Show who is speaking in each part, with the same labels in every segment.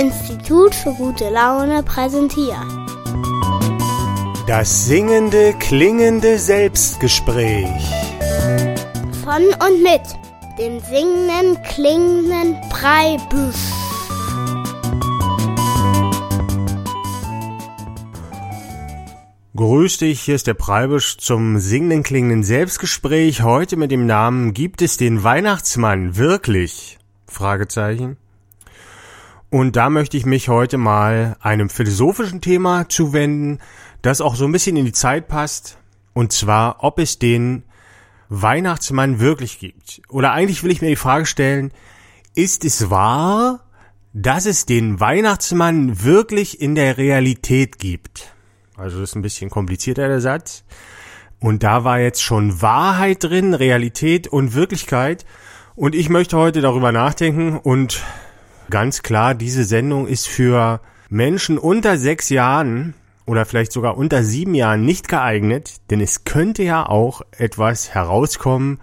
Speaker 1: Institut für gute Laune präsentiert.
Speaker 2: Das singende, klingende Selbstgespräch.
Speaker 1: Von und mit dem singenden, klingenden Breibüsch.
Speaker 2: Grüß dich, hier ist der Preibisch zum singenden, klingenden Selbstgespräch. Heute mit dem Namen Gibt es den Weihnachtsmann wirklich? Fragezeichen. Und da möchte ich mich heute mal einem philosophischen Thema zuwenden, das auch so ein bisschen in die Zeit passt. Und zwar, ob es den Weihnachtsmann wirklich gibt. Oder eigentlich will ich mir die Frage stellen, ist es wahr, dass es den Weihnachtsmann wirklich in der Realität gibt? Also das ist ein bisschen komplizierter der Satz. Und da war jetzt schon Wahrheit drin, Realität und Wirklichkeit. Und ich möchte heute darüber nachdenken und ganz klar, diese Sendung ist für Menschen unter sechs Jahren oder vielleicht sogar unter sieben Jahren nicht geeignet, denn es könnte ja auch etwas herauskommen,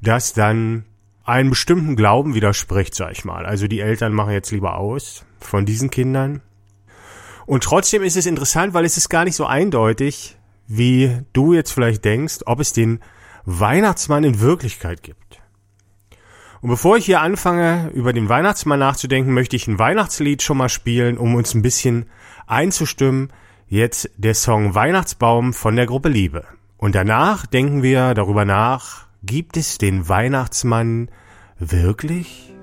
Speaker 2: das dann einem bestimmten Glauben widerspricht, sag ich mal. Also die Eltern machen jetzt lieber aus von diesen Kindern. Und trotzdem ist es interessant, weil es ist gar nicht so eindeutig, wie du jetzt vielleicht denkst, ob es den Weihnachtsmann in Wirklichkeit gibt. Und bevor ich hier anfange, über den Weihnachtsmann nachzudenken, möchte ich ein Weihnachtslied schon mal spielen, um uns ein bisschen einzustimmen. Jetzt der Song Weihnachtsbaum von der Gruppe Liebe. Und danach denken wir darüber nach, gibt es den Weihnachtsmann wirklich?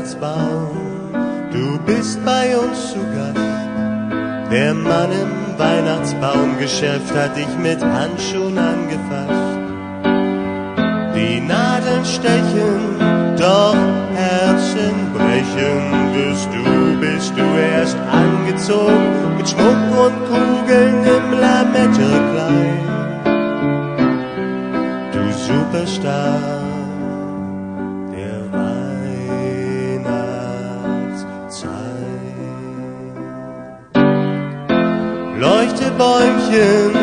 Speaker 3: Weihnachtsbaum, du bist bei uns zu Gast. Der Mann im Weihnachtsbaumgeschäft hat dich mit Handschuhen angefasst. Die Nadeln stechen, doch Herzen brechen, wirst du, bist du erst angezogen mit Schmuck und Kugeln im Lamettekleid. Du Superstar. 天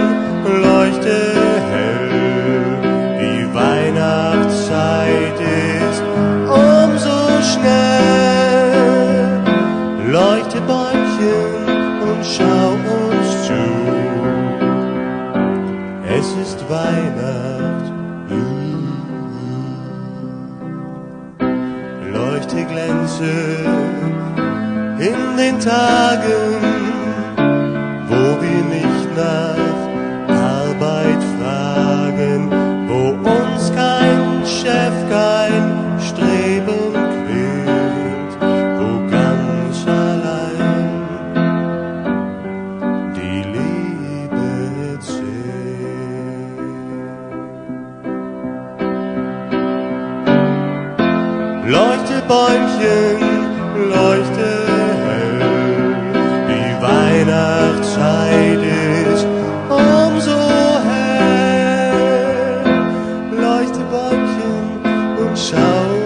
Speaker 3: 长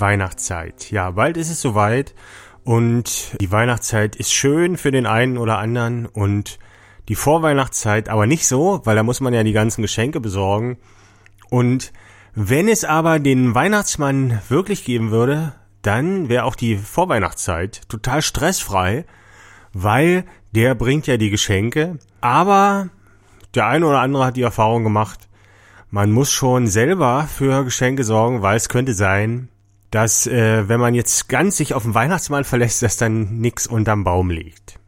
Speaker 3: Weihnachtszeit.
Speaker 2: Ja, bald ist es soweit und die Weihnachtszeit ist schön für den einen oder anderen und die Vorweihnachtszeit aber nicht so, weil da muss man ja die ganzen Geschenke besorgen. Und wenn es aber den Weihnachtsmann wirklich geben würde, dann wäre auch die Vorweihnachtszeit total stressfrei, weil der bringt ja die Geschenke. Aber der eine oder andere hat die Erfahrung gemacht, man muss schon selber für Geschenke sorgen, weil es könnte sein, dass äh, wenn man jetzt ganz sich auf den Weihnachtsmann verlässt, dass dann nix unterm Baum liegt.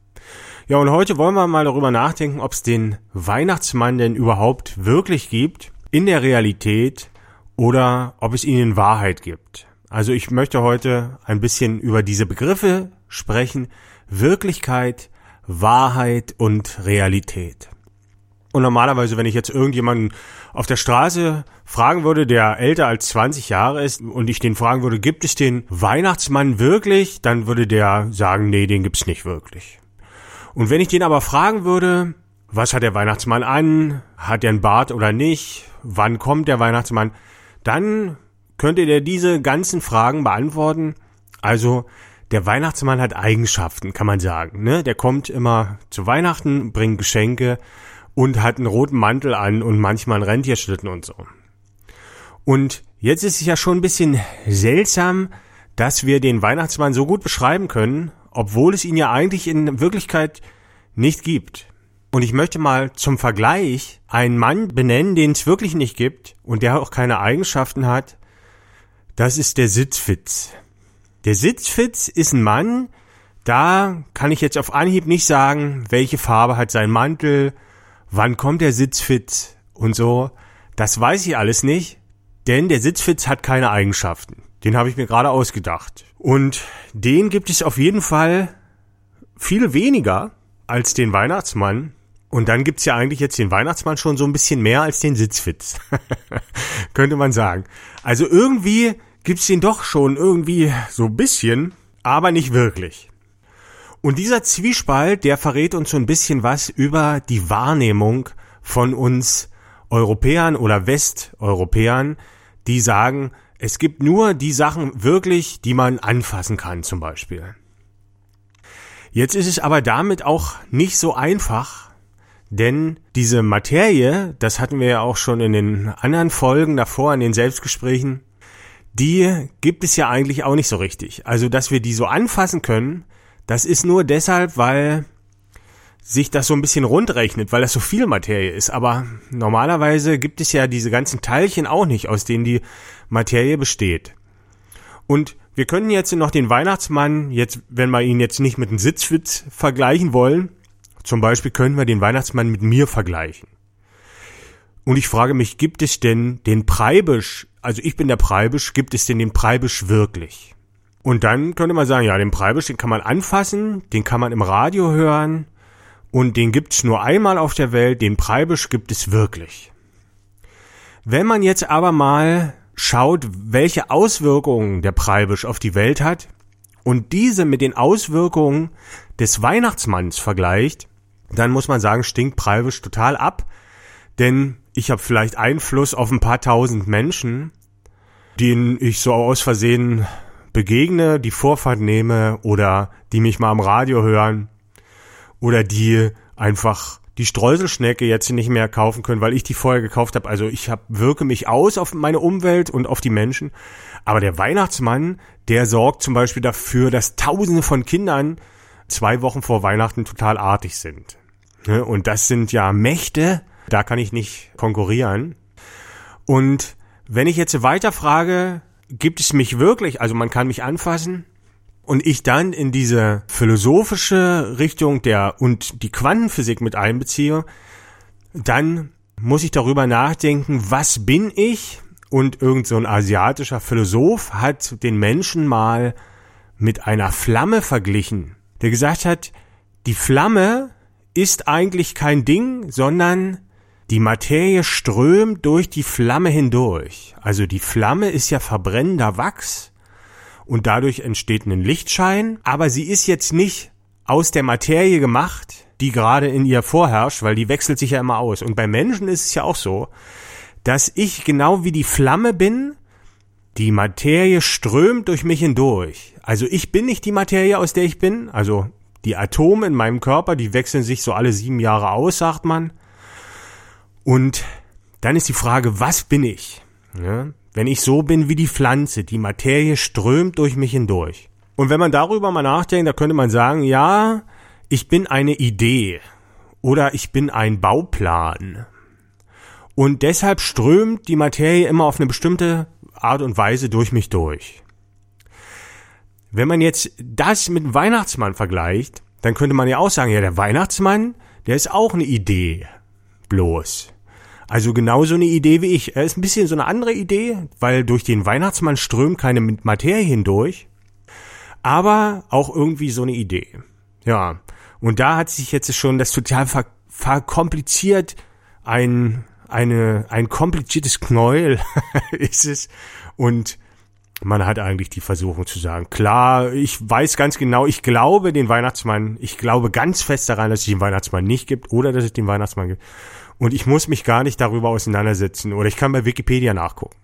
Speaker 2: Ja, und heute wollen wir mal darüber nachdenken, ob es den Weihnachtsmann denn überhaupt wirklich gibt, in der Realität, oder ob es ihn in Wahrheit gibt. Also ich möchte heute ein bisschen über diese Begriffe sprechen, Wirklichkeit, Wahrheit und Realität. Und normalerweise, wenn ich jetzt irgendjemanden auf der Straße fragen würde, der älter als 20 Jahre ist, und ich den fragen würde, gibt es den Weihnachtsmann wirklich, dann würde der sagen, nee, den gibt's nicht wirklich. Und wenn ich den aber fragen würde, was hat der Weihnachtsmann an, hat er einen Bart oder nicht, wann kommt der Weihnachtsmann, dann könnte der diese ganzen Fragen beantworten. Also, der Weihnachtsmann hat Eigenschaften, kann man sagen. Ne? Der kommt immer zu Weihnachten, bringt Geschenke und hat einen roten Mantel an und manchmal einen Rentierschlitten und so. Und jetzt ist es ja schon ein bisschen seltsam, dass wir den Weihnachtsmann so gut beschreiben können, obwohl es ihn ja eigentlich in Wirklichkeit nicht gibt. Und ich möchte mal zum Vergleich einen Mann benennen, den es wirklich nicht gibt und der auch keine Eigenschaften hat. Das ist der Sitzfitz. Der Sitzfitz ist ein Mann, da kann ich jetzt auf Anhieb nicht sagen, welche Farbe hat sein Mantel, wann kommt der Sitzfitz und so. Das weiß ich alles nicht, denn der Sitzfitz hat keine Eigenschaften. Den habe ich mir gerade ausgedacht. Und den gibt es auf jeden Fall viel weniger als den Weihnachtsmann. Und dann gibt's ja eigentlich jetzt den Weihnachtsmann schon so ein bisschen mehr als den Sitzfitz. Könnte man sagen. Also irgendwie gibt's den doch schon irgendwie so ein bisschen, aber nicht wirklich. Und dieser Zwiespalt, der verrät uns so ein bisschen was über die Wahrnehmung von uns Europäern oder Westeuropäern, die sagen, es gibt nur die Sachen wirklich, die man anfassen kann zum Beispiel. Jetzt ist es aber damit auch nicht so einfach, denn diese Materie, das hatten wir ja auch schon in den anderen Folgen davor, in den Selbstgesprächen, die gibt es ja eigentlich auch nicht so richtig. Also, dass wir die so anfassen können, das ist nur deshalb, weil sich das so ein bisschen rundrechnet, weil das so viel Materie ist. Aber normalerweise gibt es ja diese ganzen Teilchen auch nicht, aus denen die Materie besteht. Und wir können jetzt noch den Weihnachtsmann, jetzt, wenn wir ihn jetzt nicht mit einem Sitzwitz vergleichen wollen, zum Beispiel können wir den Weihnachtsmann mit mir vergleichen. Und ich frage mich, gibt es denn den Preibisch, also ich bin der Preibisch, gibt es denn den Preibisch wirklich? Und dann könnte man sagen, ja, den Preibisch, den kann man anfassen, den kann man im Radio hören und den gibt's nur einmal auf der Welt, den Preibisch gibt es wirklich. Wenn man jetzt aber mal schaut, welche Auswirkungen der Preibisch auf die Welt hat und diese mit den Auswirkungen des Weihnachtsmanns vergleicht, dann muss man sagen, stinkt Preibisch total ab, denn ich habe vielleicht Einfluss auf ein paar tausend Menschen, denen ich so aus Versehen begegne, die Vorfahrt nehme oder die mich mal am Radio hören oder die einfach die Streuselschnecke jetzt nicht mehr kaufen können, weil ich die vorher gekauft habe. Also ich hab, wirke mich aus auf meine Umwelt und auf die Menschen. Aber der Weihnachtsmann, der sorgt zum Beispiel dafür, dass Tausende von Kindern zwei Wochen vor Weihnachten total artig sind. Ne? Und das sind ja Mächte, da kann ich nicht konkurrieren. Und wenn ich jetzt weiter frage, gibt es mich wirklich, also man kann mich anfassen, und ich dann in diese philosophische Richtung der und die Quantenphysik mit einbeziehe, dann muss ich darüber nachdenken, was bin ich? Und irgend so ein asiatischer Philosoph hat den Menschen mal mit einer Flamme verglichen, der gesagt hat, die Flamme ist eigentlich kein Ding, sondern die Materie strömt durch die Flamme hindurch. Also die Flamme ist ja verbrennender Wachs und dadurch entsteht ein Lichtschein, aber sie ist jetzt nicht aus der Materie gemacht, die gerade in ihr vorherrscht, weil die wechselt sich ja immer aus. Und bei Menschen ist es ja auch so, dass ich genau wie die Flamme bin die Materie strömt durch mich hindurch. Also ich bin nicht die Materie, aus der ich bin. Also die Atome in meinem Körper, die wechseln sich so alle sieben Jahre aus, sagt man. Und dann ist die Frage, was bin ich? Ja? Wenn ich so bin wie die Pflanze, die Materie strömt durch mich hindurch. Und wenn man darüber mal nachdenkt, da könnte man sagen, ja, ich bin eine Idee oder ich bin ein Bauplan. Und deshalb strömt die Materie immer auf eine bestimmte Art und Weise durch mich durch. Wenn man jetzt das mit dem Weihnachtsmann vergleicht, dann könnte man ja auch sagen, ja, der Weihnachtsmann, der ist auch eine Idee. Bloß. Also genauso eine Idee wie ich. Er ist ein bisschen so eine andere Idee, weil durch den Weihnachtsmann strömt keine Materie hindurch. Aber auch irgendwie so eine Idee. Ja. Und da hat sich jetzt schon das total ver verkompliziert ein, eine, ein kompliziertes Knäuel ist es. Und man hat eigentlich die Versuchung zu sagen, klar, ich weiß ganz genau, ich glaube den Weihnachtsmann, ich glaube ganz fest daran, dass es den Weihnachtsmann nicht gibt oder dass es den Weihnachtsmann gibt. Und ich muss mich gar nicht darüber auseinandersetzen oder ich kann bei Wikipedia nachgucken.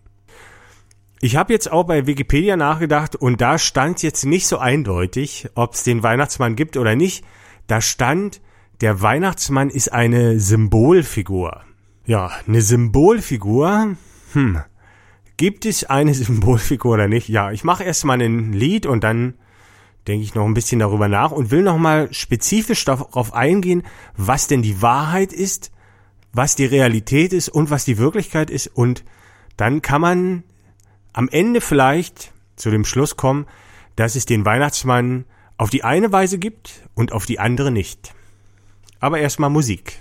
Speaker 2: Ich habe jetzt auch bei Wikipedia nachgedacht und da stand jetzt nicht so eindeutig, ob es den Weihnachtsmann gibt oder nicht. Da stand, der Weihnachtsmann ist eine Symbolfigur. Ja, eine Symbolfigur. Hm, Gibt es eine Symbolfigur oder nicht? Ja, ich mache erstmal ein Lied und dann denke ich noch ein bisschen darüber nach und will nochmal spezifisch darauf eingehen, was denn die Wahrheit ist, was die Realität ist und was die Wirklichkeit ist und dann kann man am Ende vielleicht zu dem Schluss kommen, dass es den Weihnachtsmann auf die eine Weise gibt und auf die andere nicht. Aber erstmal Musik.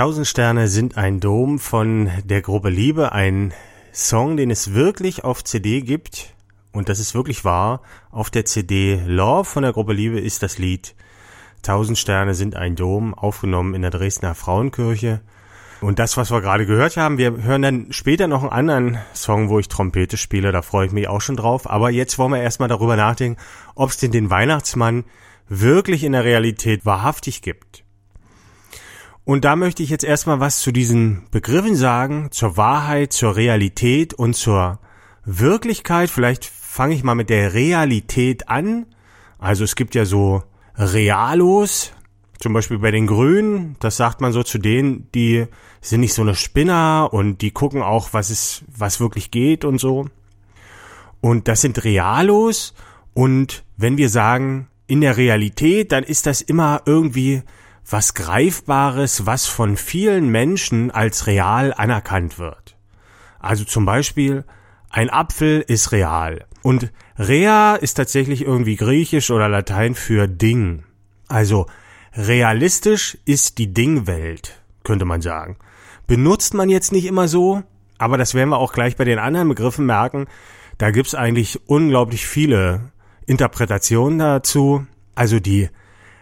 Speaker 2: Tausend Sterne sind ein Dom von der Gruppe Liebe, ein Song, den es wirklich auf CD gibt. Und das ist wirklich wahr. Auf der CD Love von der Gruppe Liebe ist das Lied Tausend Sterne sind ein Dom, aufgenommen in der Dresdner Frauenkirche. Und das, was wir gerade gehört haben, wir hören dann später noch einen anderen Song, wo ich Trompete spiele, da freue ich mich auch schon drauf. Aber jetzt wollen wir erstmal darüber nachdenken, ob es denn den Weihnachtsmann wirklich in der Realität wahrhaftig gibt. Und da möchte ich jetzt erstmal was zu diesen Begriffen sagen, zur Wahrheit, zur Realität und zur Wirklichkeit. Vielleicht fange ich mal mit der Realität an. Also es gibt ja so Realos, zum Beispiel bei den Grünen, das sagt man so zu denen, die sind nicht so eine Spinner und die gucken auch, was es, was wirklich geht und so. Und das sind Realos und wenn wir sagen, in der Realität, dann ist das immer irgendwie was Greifbares, was von vielen Menschen als real anerkannt wird. Also zum Beispiel, ein Apfel ist real. Und rea ist tatsächlich irgendwie griechisch oder latein für Ding. Also realistisch ist die Dingwelt, könnte man sagen. Benutzt man jetzt nicht immer so, aber das werden wir auch gleich bei den anderen Begriffen merken. Da gibt's eigentlich unglaublich viele Interpretationen dazu. Also die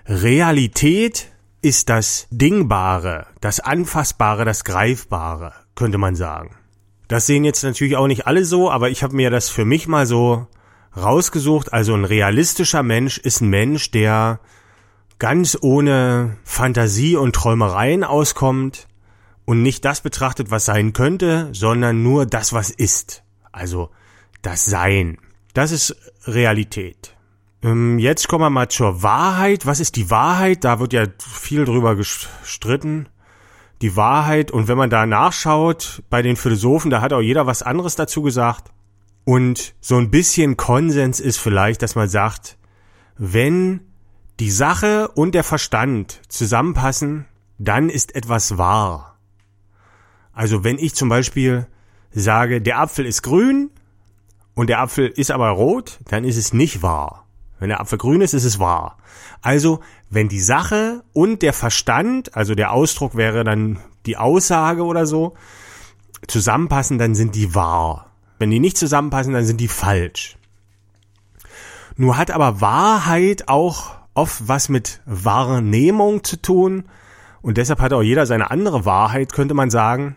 Speaker 2: Realität ist das Dingbare, das Anfassbare, das Greifbare, könnte man sagen. Das sehen jetzt natürlich auch nicht alle so, aber ich habe mir das für mich mal so rausgesucht. Also ein realistischer Mensch ist ein Mensch, der ganz ohne Fantasie und Träumereien auskommt und nicht das betrachtet, was sein könnte, sondern nur das, was ist. Also das Sein. Das ist Realität. Ähm, jetzt kommen wir mal zur Wahrheit. Was ist die Wahrheit? Da wird ja viel drüber gestritten. Die Wahrheit. Und wenn man da nachschaut bei den Philosophen, da hat auch jeder was anderes dazu gesagt. Und so ein bisschen Konsens ist vielleicht, dass man sagt, wenn die Sache und der Verstand zusammenpassen, dann ist etwas wahr. Also wenn ich zum Beispiel sage, der Apfel ist grün und der Apfel ist aber rot, dann ist es nicht wahr. Wenn der Apfel grün ist, ist es wahr. Also, wenn die Sache und der Verstand, also der Ausdruck wäre dann die Aussage oder so, zusammenpassen, dann sind die wahr. Wenn die nicht zusammenpassen, dann sind die falsch. Nur hat aber Wahrheit auch oft was mit Wahrnehmung zu tun. Und deshalb hat auch jeder seine andere Wahrheit, könnte man sagen.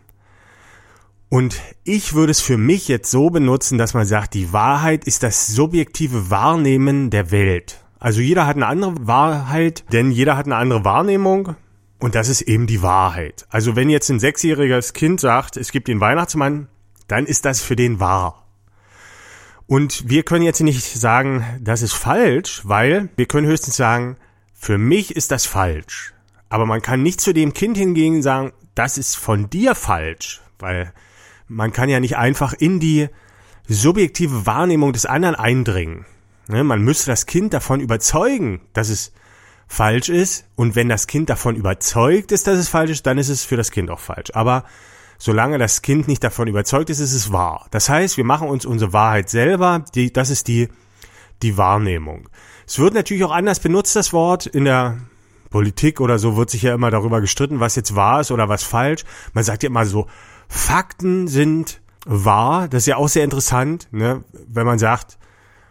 Speaker 2: Und ich würde es für mich jetzt so benutzen, dass man sagt, die Wahrheit ist das subjektive Wahrnehmen der Welt. Also jeder hat eine andere Wahrheit, denn jeder hat eine andere Wahrnehmung. Und das ist eben die Wahrheit. Also wenn jetzt ein sechsjähriges Kind sagt, es gibt den Weihnachtsmann, dann ist das für den wahr. Und wir können jetzt nicht sagen, das ist falsch, weil wir können höchstens sagen, für mich ist das falsch. Aber man kann nicht zu dem Kind hingehen und sagen, das ist von dir falsch, weil man kann ja nicht einfach in die subjektive Wahrnehmung des anderen eindringen. Ne, man müsste das Kind davon überzeugen, dass es falsch ist. Und wenn das Kind davon überzeugt ist, dass es falsch ist, dann ist es für das Kind auch falsch. Aber solange das Kind nicht davon überzeugt ist, ist es wahr. Das heißt, wir machen uns unsere Wahrheit selber. Die, das ist die, die Wahrnehmung. Es wird natürlich auch anders benutzt, das Wort. In der Politik oder so wird sich ja immer darüber gestritten, was jetzt wahr ist oder was falsch. Man sagt ja immer so, Fakten sind wahr. Das ist ja auch sehr interessant, ne? wenn man sagt,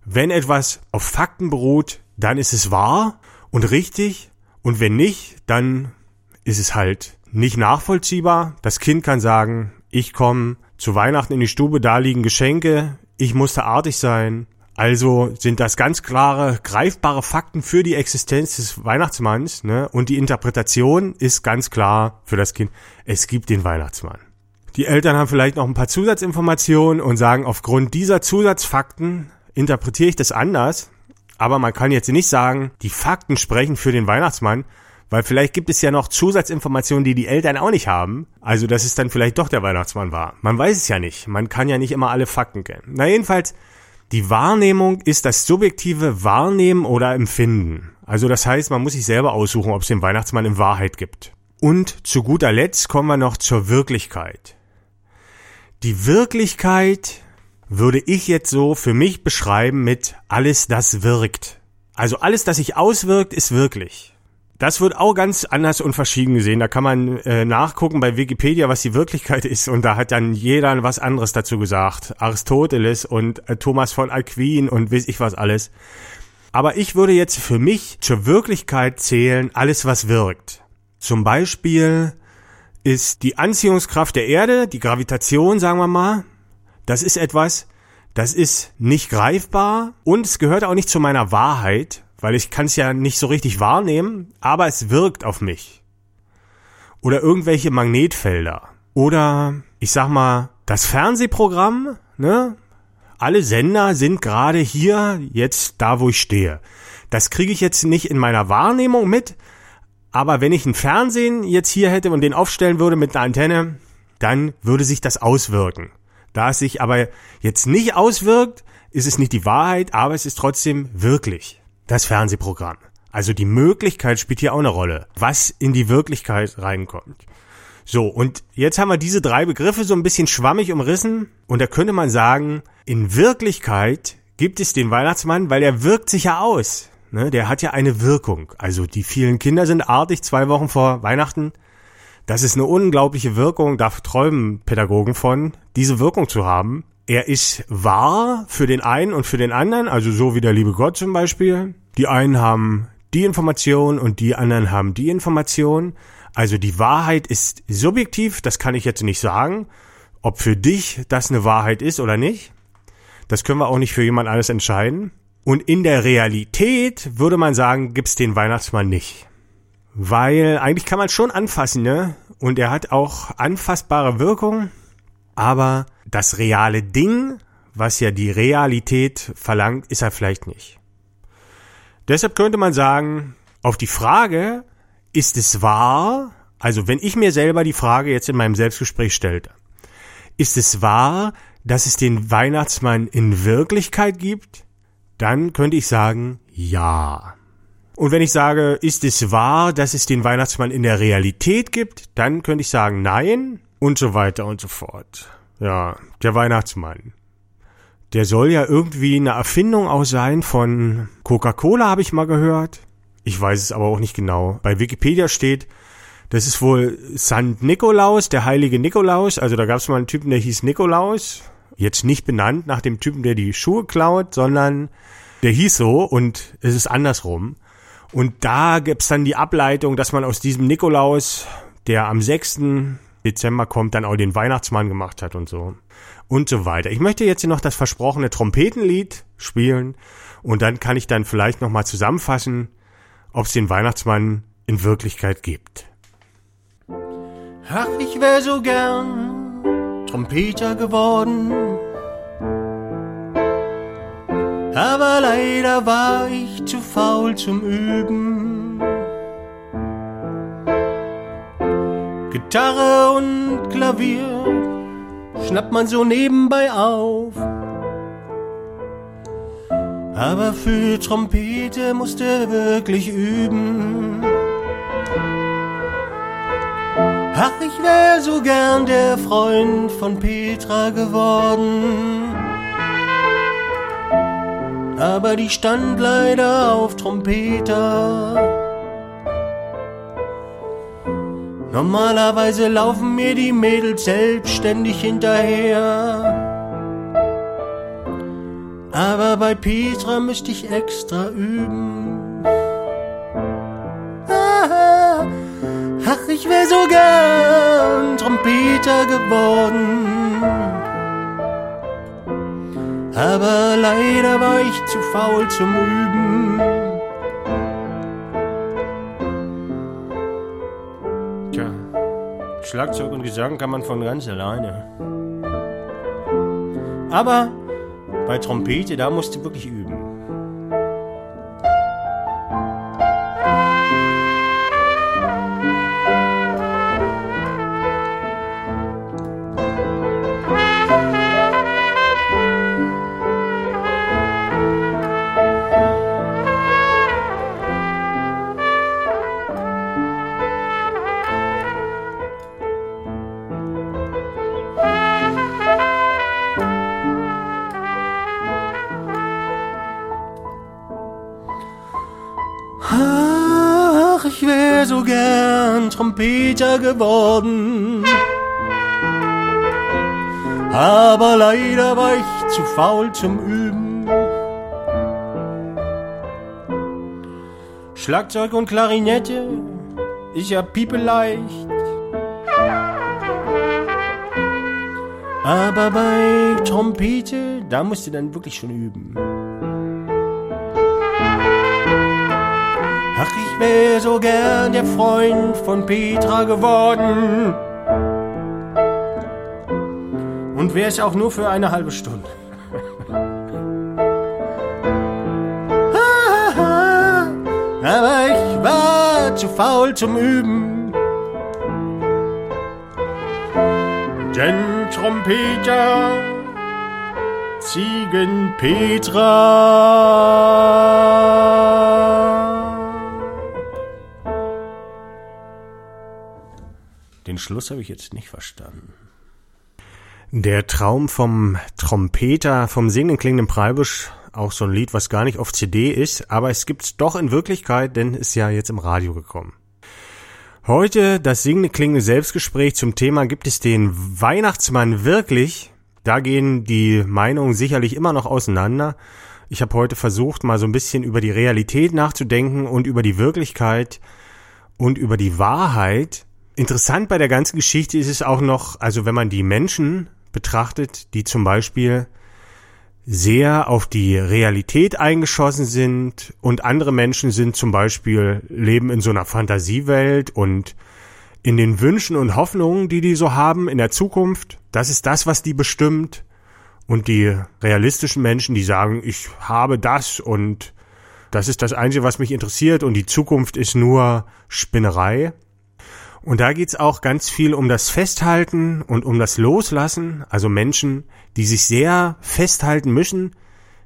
Speaker 2: wenn etwas auf Fakten beruht, dann ist es wahr und richtig. Und wenn nicht, dann ist es halt nicht nachvollziehbar. Das Kind kann sagen, ich komme zu Weihnachten in die Stube, da liegen Geschenke, ich musste artig sein. Also sind das ganz klare, greifbare Fakten für die Existenz des Weihnachtsmanns. Ne? Und die Interpretation ist ganz klar für das Kind, es gibt den Weihnachtsmann. Die Eltern haben vielleicht noch ein paar Zusatzinformationen und sagen, aufgrund dieser Zusatzfakten interpretiere ich das anders. Aber man kann jetzt nicht sagen, die Fakten sprechen für den Weihnachtsmann, weil vielleicht gibt es ja noch Zusatzinformationen, die die Eltern auch nicht haben. Also, dass es dann vielleicht doch der Weihnachtsmann war. Man weiß es ja nicht. Man kann ja nicht immer alle Fakten kennen. Na jedenfalls, die Wahrnehmung ist das subjektive Wahrnehmen oder Empfinden. Also das heißt, man muss sich selber aussuchen, ob es den Weihnachtsmann in Wahrheit gibt. Und zu guter Letzt kommen wir noch zur Wirklichkeit. Die Wirklichkeit würde ich jetzt so für mich beschreiben mit alles, das wirkt. Also alles, das sich auswirkt, ist wirklich. Das wird auch ganz anders und verschieden gesehen. Da kann man äh, nachgucken bei Wikipedia, was die Wirklichkeit ist. Und da hat dann jeder was anderes dazu gesagt. Aristoteles und äh, Thomas von Aquin und weiß ich was alles. Aber ich würde jetzt für mich zur Wirklichkeit zählen, alles was wirkt. Zum Beispiel ist die Anziehungskraft der Erde, die Gravitation, sagen wir mal, das ist etwas, das ist nicht greifbar und es gehört auch nicht zu meiner Wahrheit, weil ich kann es ja nicht so richtig wahrnehmen, aber es wirkt auf mich. Oder irgendwelche Magnetfelder. Oder ich sag mal, das Fernsehprogramm, ne? Alle Sender sind gerade hier, jetzt da, wo ich stehe. Das kriege ich jetzt nicht in meiner Wahrnehmung mit, aber wenn ich ein Fernsehen jetzt hier hätte und den aufstellen würde mit einer Antenne, dann würde sich das auswirken. Da es sich aber jetzt nicht auswirkt, ist es nicht die Wahrheit, aber es ist trotzdem wirklich das Fernsehprogramm. Also die Möglichkeit spielt hier auch eine Rolle, was in die Wirklichkeit reinkommt. So, und jetzt haben wir diese drei Begriffe so ein bisschen schwammig umrissen und da könnte man sagen, in Wirklichkeit gibt es den Weihnachtsmann, weil er wirkt sich ja aus. Ne, der hat ja eine Wirkung. Also die vielen Kinder sind artig zwei Wochen vor Weihnachten. Das ist eine unglaubliche Wirkung, da träumen Pädagogen von, diese Wirkung zu haben. Er ist wahr für den einen und für den anderen, also so wie der liebe Gott zum Beispiel. Die einen haben die Information und die anderen haben die Information. Also die Wahrheit ist subjektiv, das kann ich jetzt nicht sagen. Ob für dich das eine Wahrheit ist oder nicht, das können wir auch nicht für jemand alles entscheiden. Und in der Realität würde man sagen, gibt's den Weihnachtsmann nicht. Weil eigentlich kann man schon anfassen, ne? Und er hat auch anfassbare Wirkung. Aber das reale Ding, was ja die Realität verlangt, ist er vielleicht nicht. Deshalb könnte man sagen, auf die Frage, ist es wahr? Also wenn ich mir selber die Frage jetzt in meinem Selbstgespräch stellte, ist es wahr, dass es den Weihnachtsmann in Wirklichkeit gibt? Dann könnte ich sagen, ja. Und wenn ich sage, ist es wahr, dass es den Weihnachtsmann in der Realität gibt, dann könnte ich sagen, nein und so weiter und so fort. Ja, der Weihnachtsmann. Der soll ja irgendwie eine Erfindung auch sein von Coca-Cola, habe ich mal gehört. Ich weiß es aber auch nicht genau. Bei Wikipedia steht, das ist wohl St. Nikolaus, der heilige Nikolaus. Also da gab es mal einen Typen, der hieß Nikolaus. Jetzt nicht benannt nach dem Typen, der die Schuhe klaut, sondern der hieß so und es ist andersrum. Und da gibt's dann die Ableitung, dass man aus diesem Nikolaus, der am 6. Dezember kommt, dann auch den Weihnachtsmann gemacht hat und so. Und so weiter. Ich möchte jetzt hier noch das versprochene Trompetenlied spielen und dann kann ich dann vielleicht nochmal zusammenfassen, ob es den Weihnachtsmann in Wirklichkeit gibt.
Speaker 4: Ach, ich wär so gern Trompeter geworden. Aber leider war ich zu faul zum Üben. Gitarre und Klavier schnappt man so nebenbei auf. Aber für Trompete musste wirklich üben. Ach, ich wär so gern der Freund von Petra geworden. Aber die stand leider auf Trompeter. Normalerweise laufen mir die Mädels selbstständig hinterher. Aber bei Petra müsste ich extra üben. Ach, ich wär so gern Trompeter geworden. Aber leider war ich zu faul zum Üben.
Speaker 2: Tja, Schlagzeug und Gesang kann man von ganz alleine.
Speaker 4: Aber bei Trompete, da musst du wirklich üben. Ach, ich wär so gern Trompeter geworden. Aber leider war ich zu faul zum Üben. Schlagzeug und Klarinette ist ja piepeleicht. Aber bei Trompete, da musst du dann wirklich schon üben. Wär so gern der Freund von Petra geworden. Und wär's auch nur für eine halbe Stunde. Aber ich war zu faul zum Üben. Denn Trompeter Ziegen Den Schluss habe ich jetzt nicht verstanden.
Speaker 2: Der Traum vom Trompeter, vom singenden klingenden Preibisch, auch so ein Lied, was gar nicht auf CD ist, aber es gibt's doch in Wirklichkeit, denn ist ja jetzt im Radio gekommen. Heute das singende klingende Selbstgespräch zum Thema gibt es den Weihnachtsmann wirklich? Da gehen die Meinungen sicherlich immer noch auseinander. Ich habe heute versucht, mal so ein bisschen über die Realität nachzudenken und über die Wirklichkeit und über die Wahrheit. Interessant bei der ganzen Geschichte ist es auch noch, also wenn man die Menschen betrachtet, die zum Beispiel sehr auf die Realität eingeschossen sind und andere Menschen sind zum Beispiel leben in so einer Fantasiewelt und in den Wünschen und Hoffnungen, die die so haben in der Zukunft. Das ist das, was die bestimmt. Und die realistischen Menschen, die sagen, ich habe das und das ist das Einzige, was mich interessiert und die Zukunft ist nur Spinnerei. Und da geht's auch ganz viel um das Festhalten und um das Loslassen. Also Menschen, die sich sehr festhalten müssen,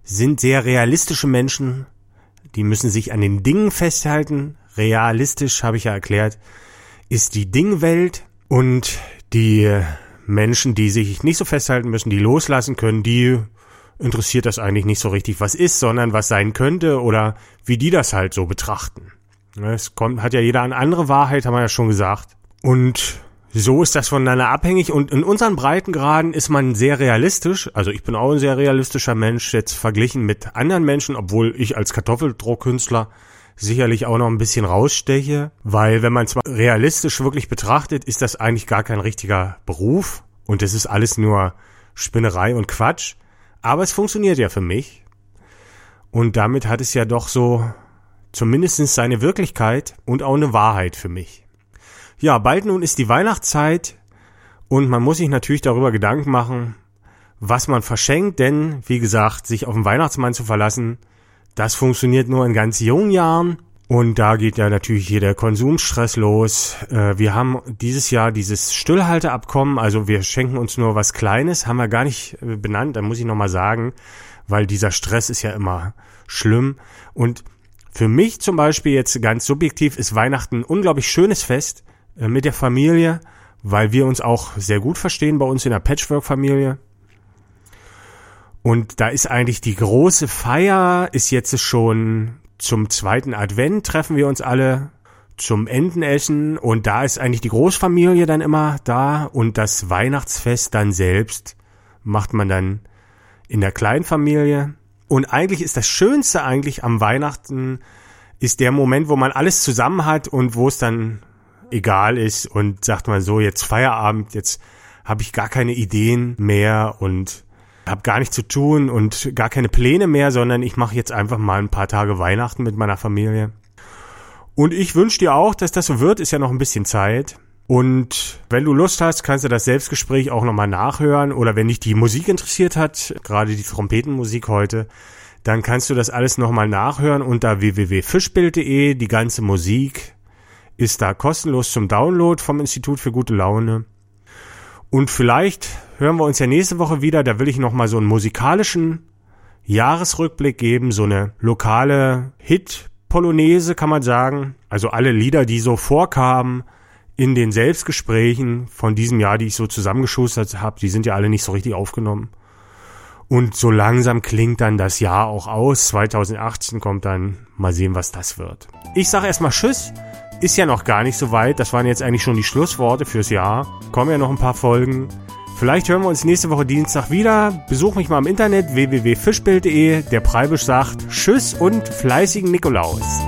Speaker 2: sind sehr realistische Menschen. Die müssen sich an den Dingen festhalten. Realistisch, habe ich ja erklärt, ist die Dingwelt. Und die Menschen, die sich nicht so festhalten müssen, die loslassen können, die interessiert das eigentlich nicht so richtig, was ist, sondern was sein könnte oder wie die das halt so betrachten. Es kommt, hat ja jeder eine andere Wahrheit, haben wir ja schon gesagt. Und so ist das voneinander abhängig. Und in unseren Breitengraden ist man sehr realistisch. Also ich bin auch ein sehr realistischer Mensch, jetzt verglichen mit anderen Menschen, obwohl ich als Kartoffeldruckkünstler sicherlich auch noch ein bisschen raussteche. Weil wenn man zwar realistisch wirklich betrachtet, ist das eigentlich gar kein richtiger Beruf. Und es ist alles nur Spinnerei und Quatsch. Aber es funktioniert ja für mich. Und damit hat es ja doch so zumindest seine Wirklichkeit und auch eine Wahrheit für mich. Ja, bald nun ist die Weihnachtszeit und man muss sich natürlich darüber Gedanken machen, was man verschenkt, denn wie gesagt, sich auf den Weihnachtsmann zu verlassen, das funktioniert nur in ganz jungen Jahren und da geht ja natürlich hier der Konsumstress los. Äh, wir haben dieses Jahr dieses Stillhalteabkommen, also wir schenken uns nur was Kleines, haben wir gar nicht äh, benannt, da muss ich nochmal sagen, weil dieser Stress ist ja immer schlimm und für mich zum Beispiel jetzt ganz subjektiv ist Weihnachten ein unglaublich schönes Fest äh, mit der Familie, weil wir uns auch sehr gut verstehen bei uns in der Patchwork-Familie. Und da ist eigentlich die große Feier, ist jetzt schon zum zweiten Advent, treffen wir uns alle zum Entenessen und da ist eigentlich die Großfamilie dann immer da und das Weihnachtsfest dann selbst macht man dann in der Kleinfamilie. Und eigentlich ist das Schönste eigentlich am Weihnachten ist der Moment, wo man alles zusammen hat und wo es dann egal ist und sagt man so, jetzt Feierabend, jetzt habe ich gar keine Ideen mehr und habe gar nichts zu tun und gar keine Pläne mehr, sondern ich mache jetzt einfach mal ein paar Tage Weihnachten mit meiner Familie. Und ich wünsche dir auch, dass das so wird, ist ja noch ein bisschen Zeit. Und wenn du Lust hast, kannst du das Selbstgespräch auch nochmal nachhören. Oder wenn dich die Musik interessiert hat, gerade die Trompetenmusik heute, dann kannst du das alles nochmal nachhören unter www.fischbild.de. Die ganze Musik ist da kostenlos zum Download vom Institut für gute Laune. Und vielleicht hören wir uns ja nächste Woche wieder. Da will ich nochmal so einen musikalischen Jahresrückblick geben, so eine lokale Hit-Polonaise kann man sagen. Also alle Lieder, die so vorkamen, in den Selbstgesprächen von diesem Jahr, die ich so zusammengeschustert habe, die sind ja alle nicht so richtig aufgenommen. Und so langsam klingt dann das Jahr auch aus. 2018 kommt dann, mal sehen, was das wird. Ich sage erstmal Tschüss. Ist ja noch gar nicht so weit. Das waren jetzt eigentlich schon die Schlussworte fürs Jahr. Kommen ja noch ein paar Folgen. Vielleicht hören wir uns nächste Woche Dienstag wieder. Besuch mich mal im Internet www.fischbild.de. Der Preibisch sagt Tschüss und fleißigen Nikolaus.